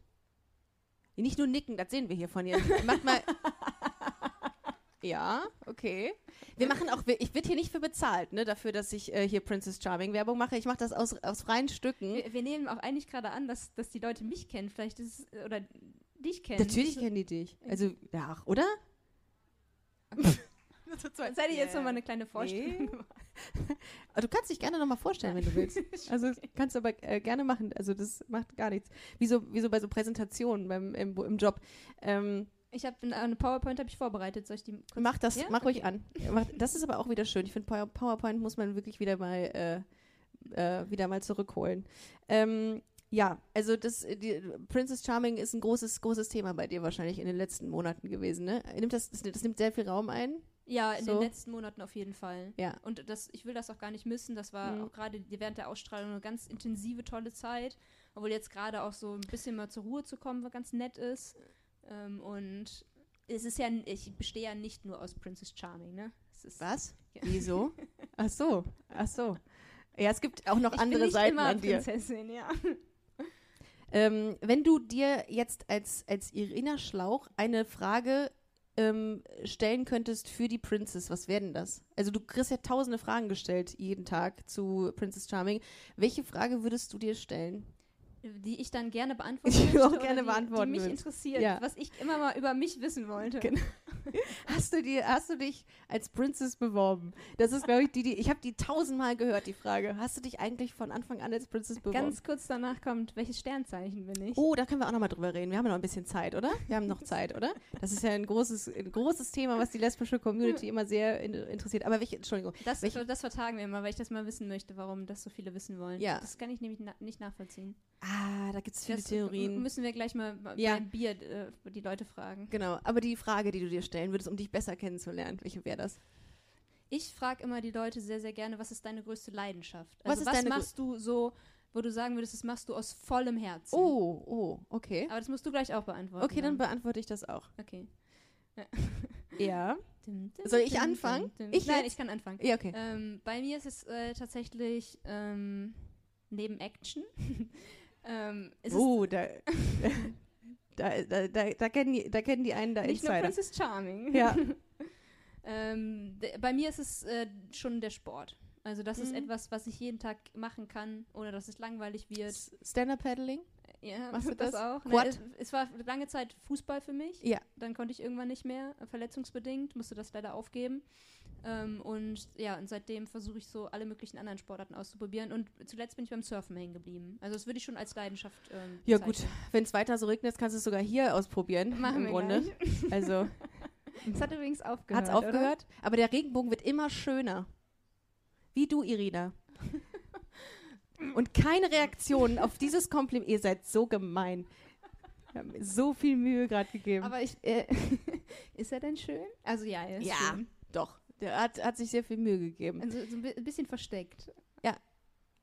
Nicht nur nicken, das sehen wir hier von ihr. Macht mal. <laughs> Ja, okay. Wir machen auch, ich werde hier nicht für bezahlt, ne, dafür, dass ich äh, hier Princess Charming Werbung mache. Ich mache das aus, aus freien Stücken. wir, wir nehmen auch eigentlich gerade an, dass, dass die Leute mich kennen. Vielleicht ist es, oder dich kennen. Natürlich kennen die dich. Also, ja, ach, oder? Seid ihr jetzt nochmal eine kleine Vorstellung? Aber <laughs> du kannst dich gerne nochmal vorstellen, wenn du willst. <laughs> Also kannst du aber äh, gerne machen. Also das macht gar nichts. Wie so, bei so Präsentationen beim, im, im Job. Ähm, Ich habe eine PowerPoint habe ich vorbereitet. Soll ich die kurz Mach das, Ja? mach ruhig an. Das ist aber auch wieder schön. Ich finde, Power- PowerPoint muss man wirklich wieder mal, äh, äh, wieder mal zurückholen. Ähm, ja, also das, die, Princess Charming ist ein großes, großes Thema bei dir wahrscheinlich in den letzten Monaten gewesen, ne? Nimmt das, das, das nimmt sehr viel Raum ein. Ja, in So. den letzten Monaten auf jeden Fall. Ja. Und das, ich will das auch gar nicht missen. Das war Mhm. auch gerade während der Ausstrahlung eine ganz intensive, tolle Zeit. Obwohl jetzt gerade auch so ein bisschen mal zur Ruhe zu kommen, was ganz nett ist. Ähm, und es ist ja, ich bestehe ja nicht nur aus Princess Charming, ne? Was? Ja. Wieso? <laughs> Ach so, ach so. Ja, es gibt auch noch ich andere bin nicht Seiten immer an dir. Prinzessin, ja. Ähm, wenn du dir jetzt als, als Irina Schlauch eine Frage ähm, stellen könntest für die Princess, was wäre denn das? Also du kriegst ja tausende Fragen gestellt jeden Tag zu Princess Charming. Welche Frage würdest du dir stellen? Die ich dann gerne beantworten Die auch <laughs> gerne die, beantworten Die mich interessiert, Ja. was ich immer mal über mich wissen wollte. Genau. Hast du, dir, hast du dich als Princess beworben? Das ist, glaube ich, die, die ich habe die tausendmal gehört, die Frage. Hast du dich eigentlich von Anfang an als Princess beworben? Ganz kurz danach kommt, welches Sternzeichen bin ich? Oh, da können wir auch nochmal drüber reden. Wir haben ja noch ein bisschen Zeit, oder? Wir haben noch <laughs> Zeit, oder? Das ist ja ein großes, ein großes Thema, was die lesbische Community immer sehr in, interessiert. Aber welche, Entschuldigung. Das, Welche- das vertagen wir immer, weil ich das mal wissen möchte, warum das so viele wissen wollen. Ja. Das kann ich nämlich na nicht nachvollziehen. Ah, da gibt es viele das Theorien. müssen wir gleich mal Ja. beim Bier äh, die Leute fragen. Genau, aber die Frage, die du dir stellen würdest, um dich besser kennenzulernen, welche wäre das? Ich frage immer die Leute sehr, sehr gerne, was ist deine größte Leidenschaft? Was Also was grö- machst du so, wo du sagen würdest, das machst du aus vollem Herzen? Oh, oh, okay. Aber das musst du gleich auch beantworten. Okay, dann beantworte ich das auch. Okay. Ja. <laughs> Soll ich anfangen? Ich Nein, jetzt? ich kann anfangen. Ja, okay. Ähm, bei mir ist es äh, tatsächlich ähm, neben Action. <laughs> ähm, Oh, da, <laughs> da, da, da, da, kennen die, da kennen die einen da ist nicht nur Insider. Princess Charming. Ja. <laughs> ähm, bei mir ist es äh, schon der Sport. Also das ist Mhm. etwas, was ich jeden Tag machen kann, ohne dass es langweilig wird. Stand-Up-Paddling? Ja, Machst du <laughs> das? auch. Quad? Ne, es, es war lange Zeit Fußball für mich. Ja. Dann konnte ich irgendwann nicht mehr, äh, verletzungsbedingt, musste das leider aufgeben. Ähm, und ja, und seitdem versuche ich so alle möglichen anderen Sportarten auszuprobieren. Und zuletzt bin ich beim Surfen hängen geblieben. Also das würde ich schon als Leidenschaft ähm, Ja, gut. Wenn es weiter so regnet, kannst du es sogar hier ausprobieren. Machen Im wir Grunde. gleich. Also, <laughs> Es hat übrigens aufgehört. hat's aufgehört? Aber der Regenbogen wird immer schöner. Wie du, Irina. <laughs> Und keine Reaktion auf dieses Kompliment. Ihr seid so gemein. Wir haben mir so viel Mühe gerade gegeben. Oder? Aber ich, äh, <laughs> ist er denn schön? Also ja, er ist ja, schön. doch. Der hat, hat sich sehr viel Mühe gegeben. Also so ein bi- ein bisschen versteckt.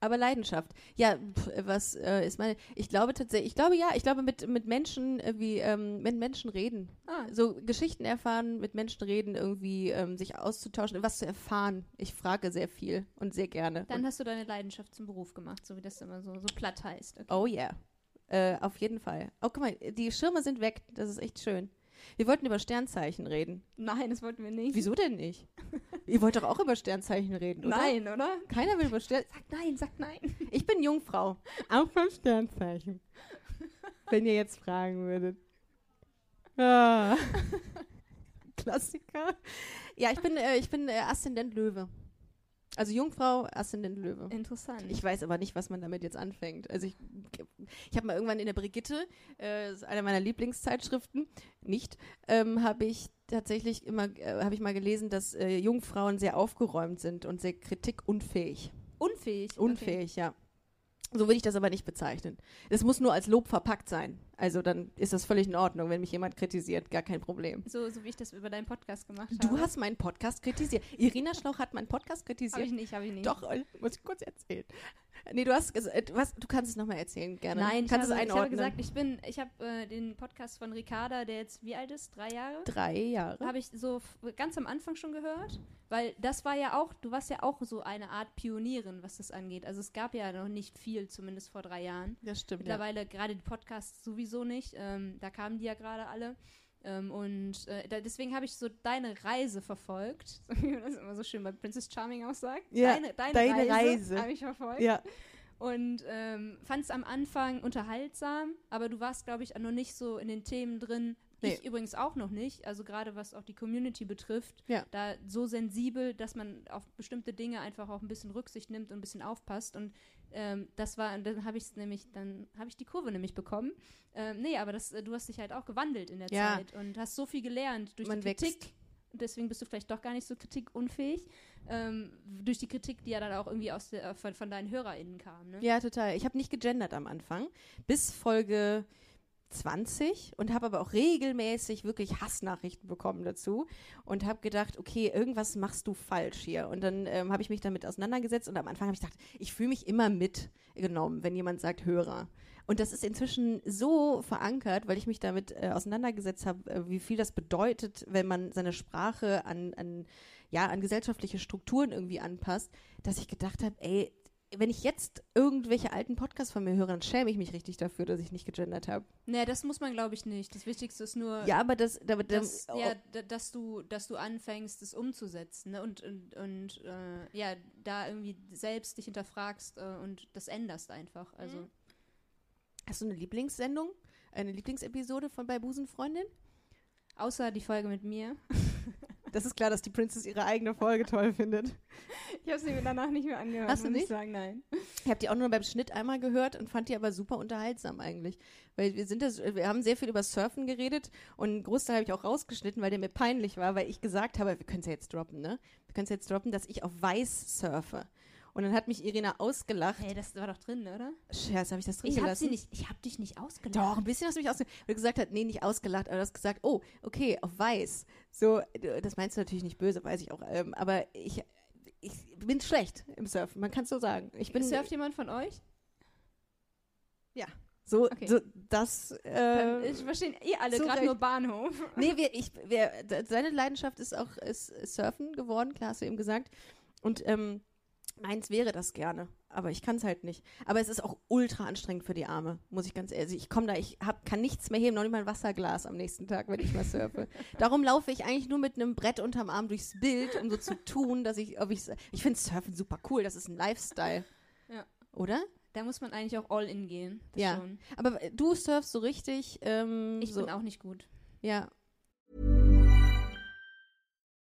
Aber Leidenschaft. Ja, pf, was äh, ist meine. Ich glaube tatsächlich, ich glaube ja, ich glaube mit, mit Menschen, äh, wie, ähm, mit Menschen reden. Ah, So Geschichten erfahren, mit Menschen reden, irgendwie ähm, sich auszutauschen, was zu erfahren. Ich frage sehr viel und sehr gerne. dann und, hast du deine Leidenschaft zum Beruf gemacht, so wie das immer so, so platt heißt. Okay. oh yeah. Äh, auf jeden Fall. Oh, guck mal, die Schirme sind weg. Das ist echt schön. Wir wollten über Sternzeichen reden. Nein, das wollten wir nicht. Wieso denn nicht? <laughs> Ihr wollt doch auch über Sternzeichen reden, oder? Nein, oder? Keiner will über Sternzeichen. Sag nein, sag nein. Ich bin Jungfrau. Auch vom Sternzeichen. Wenn ihr jetzt fragen würdet. Ah. <laughs> Klassiker. Ja, ich bin, äh, ich bin äh, Aszendent Löwe. Also Jungfrau, Aszendent Löwe. Interessant. Ich weiß aber nicht, was man damit jetzt anfängt. Also ich, ich habe mal irgendwann in der Brigitte, äh, das ist eine meiner Lieblingszeitschriften, nicht, ähm, habe ich tatsächlich immer, äh, habe ich mal gelesen, dass äh, Jungfrauen sehr aufgeräumt sind und sehr kritikunfähig. unfähig. Unfähig, ja. So würde ich das aber nicht bezeichnen. Es muss nur als Lob verpackt sein. Also dann ist das völlig in Ordnung, wenn mich jemand kritisiert, gar kein Problem. So, so wie ich das über deinen Podcast gemacht habe. Du hast meinen Podcast kritisiert. Irina Schlauch hat meinen Podcast kritisiert. Habe ich nicht, habe ich nicht. Doch, äh, muss ich kurz erzählen. Nee, du hast, ges- äh, du, kannst es nochmal erzählen, gerne. Nein, ich kannst habe, es ich habe gesagt, ich bin, ich habe äh, den Podcast von Ricarda, der jetzt wie alt ist, drei Jahre, Drei Jahre. habe ich so ganz am Anfang schon gehört, weil das war ja auch, du warst ja auch so eine Art Pionierin, was das angeht. Also es gab ja noch nicht viel, zumindest vor drei Jahren. Das stimmt. Ja. Mittlerweile gerade die Podcasts sowieso nicht. Ähm, da kamen die ja gerade alle. Ähm, und äh, da, deswegen habe ich so deine Reise verfolgt, <laughs> wie man das immer so schön bei Princess Charming auch sagt. Ja, deine, deine, deine Reise, Reise. habe ich verfolgt. ja. Und ähm, fand es am Anfang unterhaltsam, aber du warst, glaube ich, noch nicht so in den Themen drin. Nee. Ich übrigens auch noch nicht. Also gerade was auch die Community betrifft, Ja. da so sensibel, dass man auf bestimmte Dinge einfach auch ein bisschen Rücksicht nimmt und ein bisschen aufpasst. Und ähm, das war, dann habe ich es nämlich, dann habe ich die Kurve nämlich bekommen. Ähm, nee, aber das, äh, du hast dich halt auch gewandelt in der Ja. Zeit und hast so viel gelernt durch Man die Kritik. wächst. Deswegen bist du vielleicht doch gar nicht so kritikunfähig. Ähm, durch die Kritik, die ja dann auch irgendwie aus der, von, von deinen HörerInnen kam. Ne? ja, total. Ich habe nicht gegendert am Anfang. Bis Folge 20 und habe aber auch regelmäßig wirklich Hassnachrichten bekommen dazu und habe gedacht, okay, irgendwas machst du falsch hier. Und dann ähm, habe ich mich damit auseinandergesetzt und am Anfang habe ich gedacht, ich fühle mich immer mitgenommen, wenn jemand sagt Hörer. Und das ist inzwischen so verankert, weil ich mich damit äh, auseinandergesetzt habe, äh, wie viel das bedeutet, wenn man seine Sprache an, an, ja, an gesellschaftliche Strukturen irgendwie anpasst, dass ich gedacht habe, ey, wenn ich jetzt irgendwelche alten Podcasts von mir höre, dann schäme ich mich richtig dafür, dass ich nicht gegendert habe. Nee, das muss man, glaube ich, nicht. Das Wichtigste ist nur, Ja, aber das, da, da, dass, oh, ja, dass, du, dass du anfängst, es umzusetzen ne? und, und, und äh, ja, da irgendwie selbst dich hinterfragst äh, und das änderst einfach. Also, Mhm. hast du eine Lieblingssendung, eine Lieblingsepisode von bei Busenfreundin? außer die Folge mit mir. <laughs> Das ist klar, dass die Princess ihre eigene Folge toll findet. Ich habe sie mir danach nicht mehr angehört. Hast du muss ich nicht? sagen, nein. Ich habe die auch nur beim Schnitt einmal gehört und fand die aber super unterhaltsam eigentlich. Weil wir sind das, wir haben sehr viel über Surfen geredet und einen Großteil habe ich auch rausgeschnitten, weil der mir peinlich war, weil ich gesagt habe, wir können es ja jetzt droppen, ne? Wir können es jetzt droppen, dass ich auf weiß surfe. Und dann hat mich Irina ausgelacht. Hey, das war doch drin, oder? Scherz, habe ich das drin Ich gelassen? sie nicht, ich habe dich nicht ausgelacht. Doch, ein bisschen hast du mich ausgelacht. Weil du gesagt hast, nee, nicht ausgelacht, aber du hast gesagt, oh, okay, auf weiß. So, das meinst du natürlich nicht böse, weiß ich auch. Ähm, aber ich, ich bin schlecht im Surfen, man kann es so sagen. Ich bin Surft jemand von euch? so, Okay. so das. Äh, ich verstehen eh alle zu gerade nur Bahnhof. nee, wir, ich, wir, seine Leidenschaft ist auch ist Surfen geworden, klar hast du eben gesagt. Und ähm, meins wäre das gerne, aber ich kann es halt nicht. Aber es ist auch ultra anstrengend für die Arme, muss ich ganz ehrlich. Ich komme da, ich hab, kann nichts mehr heben, noch nicht mal ein Wasserglas am nächsten Tag, wenn ich mal surfe. <laughs> Darum laufe ich eigentlich nur mit einem Brett unterm Arm durchs Bild, um so zu tun, dass ich, ob ich, ich finde Surfen super cool. Das ist ein Lifestyle. Ja. Oder? Da muss man eigentlich auch all in gehen. Ja. Schon. Aber du surfst so richtig. Ähm, Ich so, bin auch nicht gut. Ja.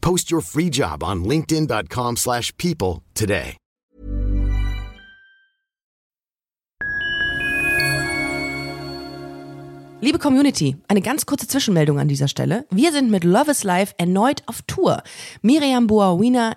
Post your free job on linkedin.com/people slash people today. Liebe Community, eine ganz kurze Zwischenmeldung an dieser Stelle. Wir sind mit Love is Life erneut auf Tour. Miriam Boawina,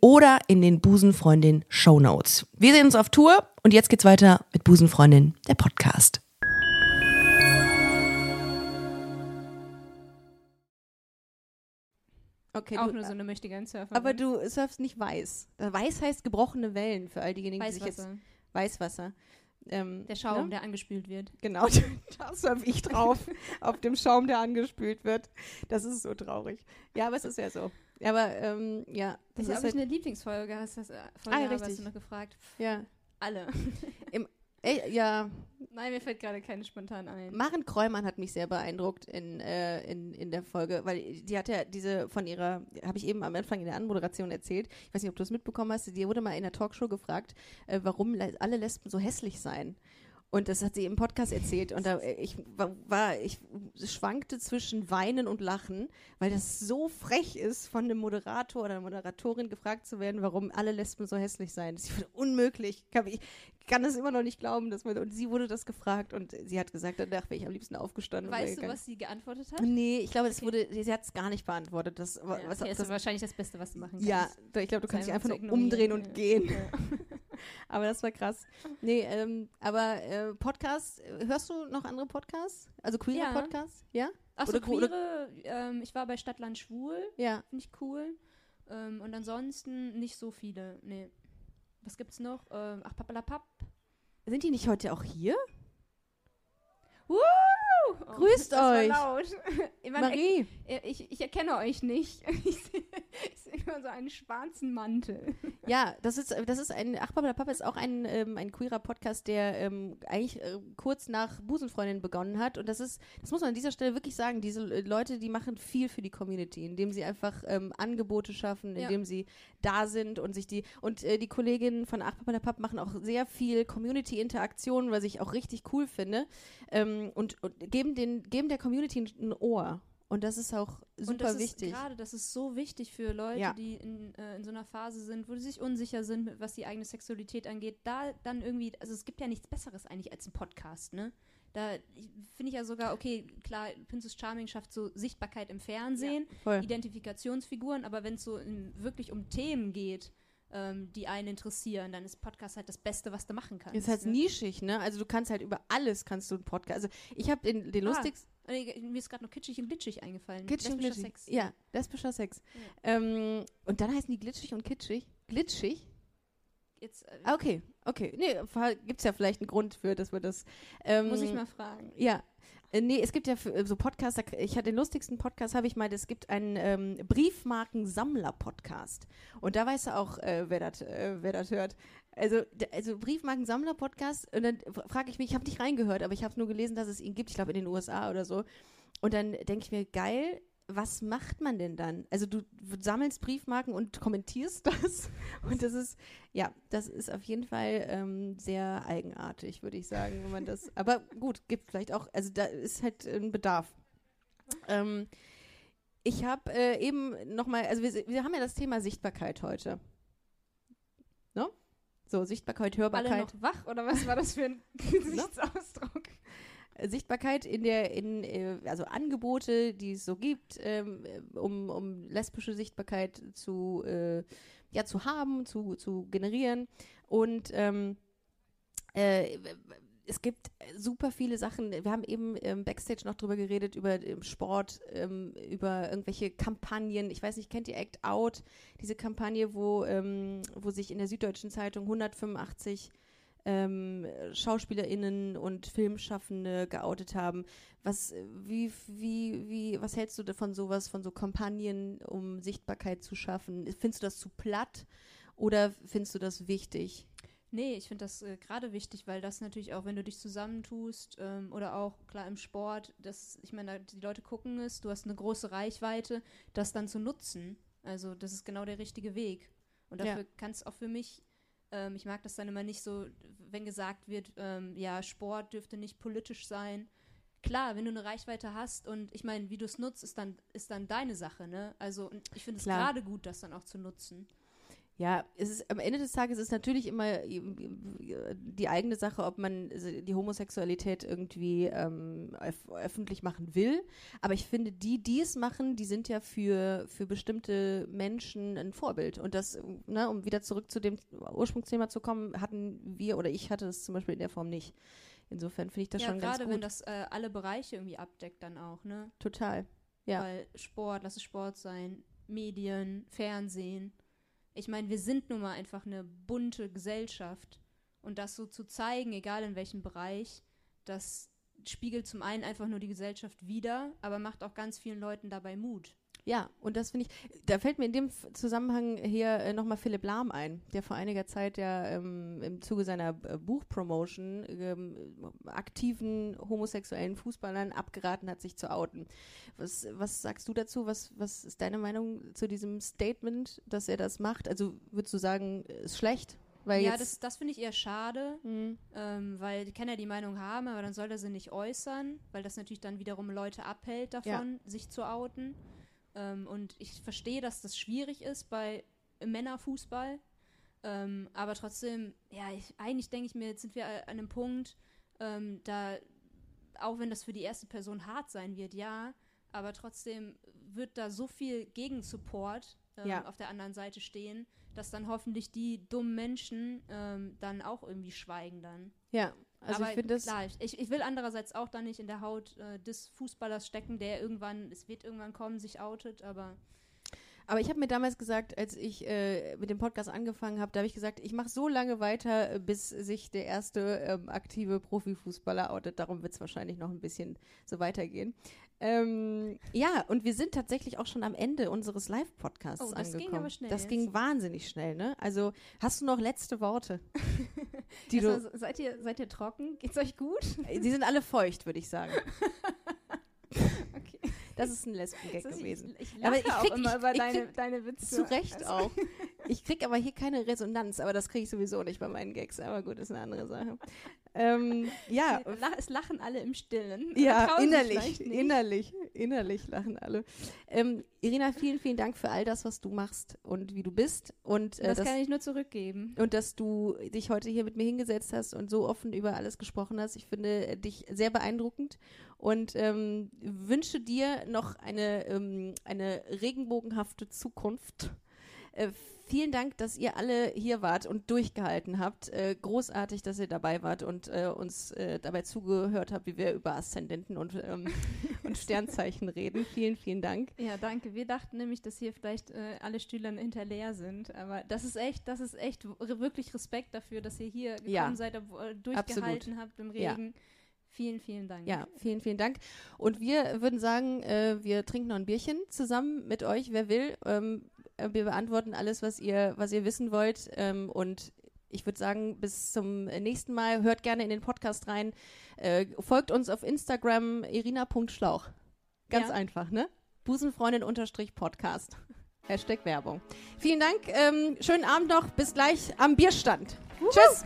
oder in den Busenfreundin Show Notes. Wir sehen uns auf Tour und jetzt geht's weiter mit Busenfreundin, der Podcast. Okay, auch du, nur so eine möchtegern Surfer. aber du surfst nicht weiß. Weiß heißt gebrochene Wellen für all diejenigen, die sich jetzt Weißwasser. Weißwasser. Ähm, Der Schaum, ne? der angespült wird. Genau, <laughs> da surf ich drauf, auf dem Schaum, der angespült wird. Das ist so traurig. Ja, aber es ist ja so. Aber ähm, ja, das Das ist ich halt, eine Lieblingsfolge, hast du das äh, Folge, Ah, ja, aber hast richtig. du noch gefragt. ja. Alle. <laughs> Ey, ja, Nein, mir fällt gerade keine spontan ein. Maren Kräumann hat mich sehr beeindruckt in, äh, in, in der Folge, weil die hat ja diese von ihrer, habe ich eben am Anfang in der Anmoderation erzählt, ich weiß nicht, ob du es mitbekommen hast, die wurde mal in der Talkshow gefragt, äh, warum le- alle Lesben so hässlich seien. Und das hat sie im Podcast erzählt. Und da, äh, ich war, ich schwankte zwischen Weinen und Lachen, weil das so frech ist, von einem Moderator oder einer Moderatorin gefragt zu werden, warum alle Lesben so hässlich seien. Das ist unmöglich. Ich kann das immer noch nicht glauben, dass man. Und sie wurde das gefragt und sie hat gesagt, danach wäre ich am liebsten aufgestanden. Weißt du, was sie geantwortet hat? Nee, ich glaube, das wurde, sie hat es gar nicht beantwortet. Das, Ja, was, okay, das, ist wahrscheinlich das Beste, was du machen kannst. ja, ich glaube, du kannst dich einfach nur umdrehen und gehen. Ja. <laughs> Aber das war krass. Nee, ähm, aber äh, Podcast, hörst du noch andere Podcasts? Also queere Ja. Podcasts? Ja? Achso, queere, ähm, ich war bei Stadtland Schwul, Ja. finde ich cool. Ähm, und ansonsten nicht so viele, nee. Was gibt's noch? Ähm, ach, Pappalapapp. Sind die nicht heute auch hier? Woo! Oh, Grüßt euch. <laughs> Marie. er- ich, ich erkenne euch nicht. <laughs> Ich <laughs> sehe nur so einen schwarzen Mantel. Ja, das ist, das ist ein, Ach, Papa, Papa ist auch ein, ähm, ein queerer Podcast, der ähm, eigentlich äh, kurz nach Busenfreundin begonnen hat. Und das ist, das muss man an dieser Stelle wirklich sagen, diese äh, Leute, die machen viel für die Community, indem sie einfach ähm, Angebote schaffen, Ja. indem sie da sind und sich die, und äh, die Kolleginnen von Ach, Papa, Papa machen auch sehr viel Community-Interaktion, was ich auch richtig cool finde. Ähm, und, und geben, den, geben der Community ein Ohr. Und das ist auch super und das wichtig. Ist gerade, das ist so wichtig für Leute, Ja. die in, äh, in so einer Phase sind, wo sie sich unsicher sind, was die eigene Sexualität angeht. Da dann irgendwie, also es gibt ja nichts Besseres eigentlich als ein Podcast, ne? Da finde ich ja sogar, okay, klar, Princess Charming schafft so Sichtbarkeit im Fernsehen, Voll. Identifikationsfiguren, aber wenn es so in, wirklich um Themen geht, ähm, die einen interessieren, dann ist Podcast halt das Beste, was du machen kannst. Ist halt ne? nischig, ne? Also du kannst halt über alles kannst du einen Podcast. Also ich habe den, den Ah, lustigsten Mir ist gerade noch kitschig und glitschig eingefallen. Kitschig und Lesbischer glitschig. Sex. Ja, lesbischer Sex. Ähm, und dann heißen die glitschig und kitschig. Glitschig? Jetzt äh, Ah, okay, okay. Nee, gibt es ja vielleicht einen Grund für, dass wir das. Ähm, muss ich mal fragen. Ja. Äh, Nee, es gibt ja äh, so Podcasts, ich hatte den lustigsten Podcast, habe ich mal, es gibt einen ähm, Briefmarkensammler-Podcast. Und da weißt du auch, äh, wer das äh, hört. Also, also Briefmarkensammler-Podcast, und dann frage ich mich, ich habe nicht reingehört, aber ich habe nur gelesen, dass es ihn gibt, ich glaube in den USA oder so. Und dann denke ich mir, geil, was macht man denn dann? Also du sammelst Briefmarken und kommentierst <laughs> das. Und das ist, ja, das ist auf jeden Fall ähm, sehr eigenartig, würde ich sagen, wenn man das. Aber gut, gibt vielleicht auch, also da ist halt ein Bedarf. Ähm, ich habe äh, eben nochmal, also wir, wir haben ja das Thema Sichtbarkeit heute. Ne? So, Sichtbarkeit, Alle Hörbarkeit. noch wach oder was war das für ein <laughs> Gesichtsausdruck? Äh, Sichtbarkeit in der, in, äh, also Angebote, die es so gibt, ähm, äh, um, um lesbische Sichtbarkeit zu, äh, ja, zu haben, zu, zu generieren. Und ähm, äh, es gibt super viele Sachen. Wir haben eben ähm, Backstage noch drüber geredet, über ähm, Sport, ähm, über irgendwelche Kampagnen. Ich weiß nicht, kennt ihr Act Out? Diese Kampagne, wo, ähm, wo sich in der Süddeutschen Zeitung 185 ähm, SchauspielerInnen und Filmschaffende geoutet haben. Was, wie, wie, wie, was hältst du von sowas, von so Kampagnen, um Sichtbarkeit zu schaffen? Findest du das zu platt oder findest du das wichtig? Nee, ich finde das äh, gerade wichtig, weil das natürlich auch, wenn du dich zusammentust ähm, oder auch klar im Sport, das, ich meine, die Leute gucken es, du hast eine große Reichweite, das dann zu nutzen. Also das ist genau der richtige Weg. Und dafür kann es auch für mich, ähm, ich mag das dann immer nicht so, wenn gesagt wird, ähm, ja, Sport dürfte nicht politisch sein. Klar, wenn du eine Reichweite hast und ich meine, wie du es nutzt, ist dann, ist dann deine Sache, ne? Also und ich finde es gerade gut, das dann auch zu nutzen. Ja, es ist am Ende des Tages ist natürlich immer äh, die eigene Sache, ob man die Homosexualität irgendwie ähm, öf öffentlich machen will. Aber ich finde, die, die es machen, die sind ja für, für bestimmte Menschen ein Vorbild. Und das, ne, um wieder zurück zu dem Ursprungsthema zu kommen, hatten wir oder ich hatte das zum Beispiel in der Form nicht. Insofern finde ich das ja, schon ganz gerade gut. wenn das äh, alle Bereiche irgendwie abdeckt dann auch, ne? Total. Ja. Weil Sport, lass es Sport sein, Medien, Fernsehen. Ich meine, wir sind nun mal einfach eine bunte Gesellschaft. Und das so zu zeigen, egal in welchem Bereich, das spiegelt zum einen einfach nur die Gesellschaft wider, aber macht auch ganz vielen Leuten dabei Mut. Ja, und das finde ich, da fällt mir in dem Zusammenhang hier äh, nochmal Philipp Lahm ein, der vor einiger Zeit ja ähm, im Zuge seiner äh, Buchpromotion ähm, aktiven homosexuellen Fußballern abgeraten hat, sich zu outen. Was, was sagst du dazu? Was, was ist deine Meinung zu diesem Statement, dass er das macht? Also würdest du sagen, ist schlecht? Weil ja, das, das finde ich eher schade, Hm, ähm, weil die kann ja die Meinung haben, aber dann soll er sie nicht äußern, weil das natürlich dann wiederum Leute abhält davon, sich zu outen. Ähm, und ich verstehe, dass das schwierig ist bei Männerfußball. Ähm, aber trotzdem, ja, ich, eigentlich denke ich mir, jetzt sind wir an einem Punkt, ähm, da, auch wenn das für die erste Person hart sein wird, ja, aber trotzdem wird da so viel Gegensupport ähm, Ja. auf der anderen Seite stehen, dass dann hoffentlich die dummen Menschen ähm, dann auch irgendwie schweigen dann. Ja, also aber ich finde das. klar, ich- ich, will andererseits auch da nicht in der Haut äh, des Fußballers stecken, der irgendwann, es wird irgendwann kommen, sich outet, aber Aber ich habe mir damals gesagt, als ich äh, mit dem Podcast angefangen habe, da habe ich gesagt, ich mache so lange weiter, bis sich der erste ähm, aktive Profifußballer outet. Darum wird es wahrscheinlich noch ein bisschen so weitergehen. Ähm, ja, und wir sind tatsächlich auch schon am Ende unseres Live-Podcasts Oh, das ging aber schnell das jetzt. ging wahnsinnig schnell, ne? Also hast du noch letzte Worte? <laughs> die Erstmal, seid, ihr, seid ihr trocken? Geht's euch gut? sie sind alle feucht, würde ich sagen. <laughs> Okay. Das ist ein Lesben-Gag gewesen. Ich, ich Aber lache ich auch krieg- immer ich- über ich deine, deine Witze. Zu Recht Also, auch. <laughs> Ich krieg aber hier keine Resonanz, aber das kriege ich sowieso nicht bei meinen Gags. Aber gut, ist eine andere Sache. Ähm, <laughs> ja, Es lachen alle im Stillen. ja, innerlich, innerlich, innerlich lachen alle. Ähm, Irina, vielen, vielen Dank für all das, was du machst und wie du bist und äh, Das dass, kann ich nur zurückgeben. und dass du dich heute hier mit mir hingesetzt hast und so offen über alles gesprochen hast. Ich finde äh, dich sehr beeindruckend und ähm, wünsche dir noch eine, ähm, eine regenbogenhafte Zukunft. Äh, vielen Dank, dass ihr alle hier wart und durchgehalten habt. Äh, großartig, dass ihr dabei wart und äh, uns äh, dabei zugehört habt, wie wir über Aszendenten und, ähm, <laughs> und Sternzeichen reden. Vielen, vielen Dank. Ja, danke. Wir dachten nämlich, dass hier vielleicht äh, alle Stühle hinter leer sind. Aber das ist echt, das ist echt wirklich Respekt dafür, dass ihr hier gekommen Ja, seid, durchgehalten habt im Ja. Regen. Vielen, vielen Dank. Ja, vielen, vielen Dank. Und wir würden sagen, äh, wir trinken noch ein Bierchen zusammen mit euch, wer will. Ähm, äh, wir beantworten alles, was ihr, was ihr wissen wollt. Ähm, und ich würde sagen, bis zum nächsten Mal. Hört gerne in den Podcast rein. Äh, folgt uns auf Instagram irina.schlauch. Ganz Ja. einfach, ne? Busenfreundin-Podcast. <laughs> Hashtag Werbung. Vielen Dank. Ähm, schönen Abend noch. Bis gleich am Bierstand. Tschüss.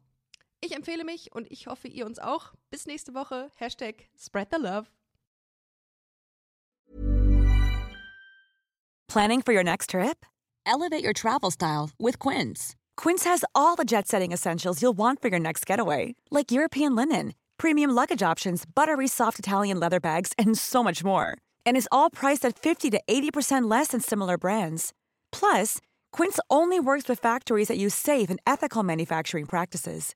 Ich empfehle mich und ich hoffe, ihr uns auch. Bis nächste Woche. Hashtag Spread the Love. Planning for your next trip? Elevate your travel style with Quince. Quince has all the jet setting essentials you'll want for your next getaway, like European linen, premium luggage options, buttery soft Italian leather bags, and so much more. And is all priced at 50 to 80% less than similar brands. Plus, Quince only works with factories that use safe and ethical manufacturing practices.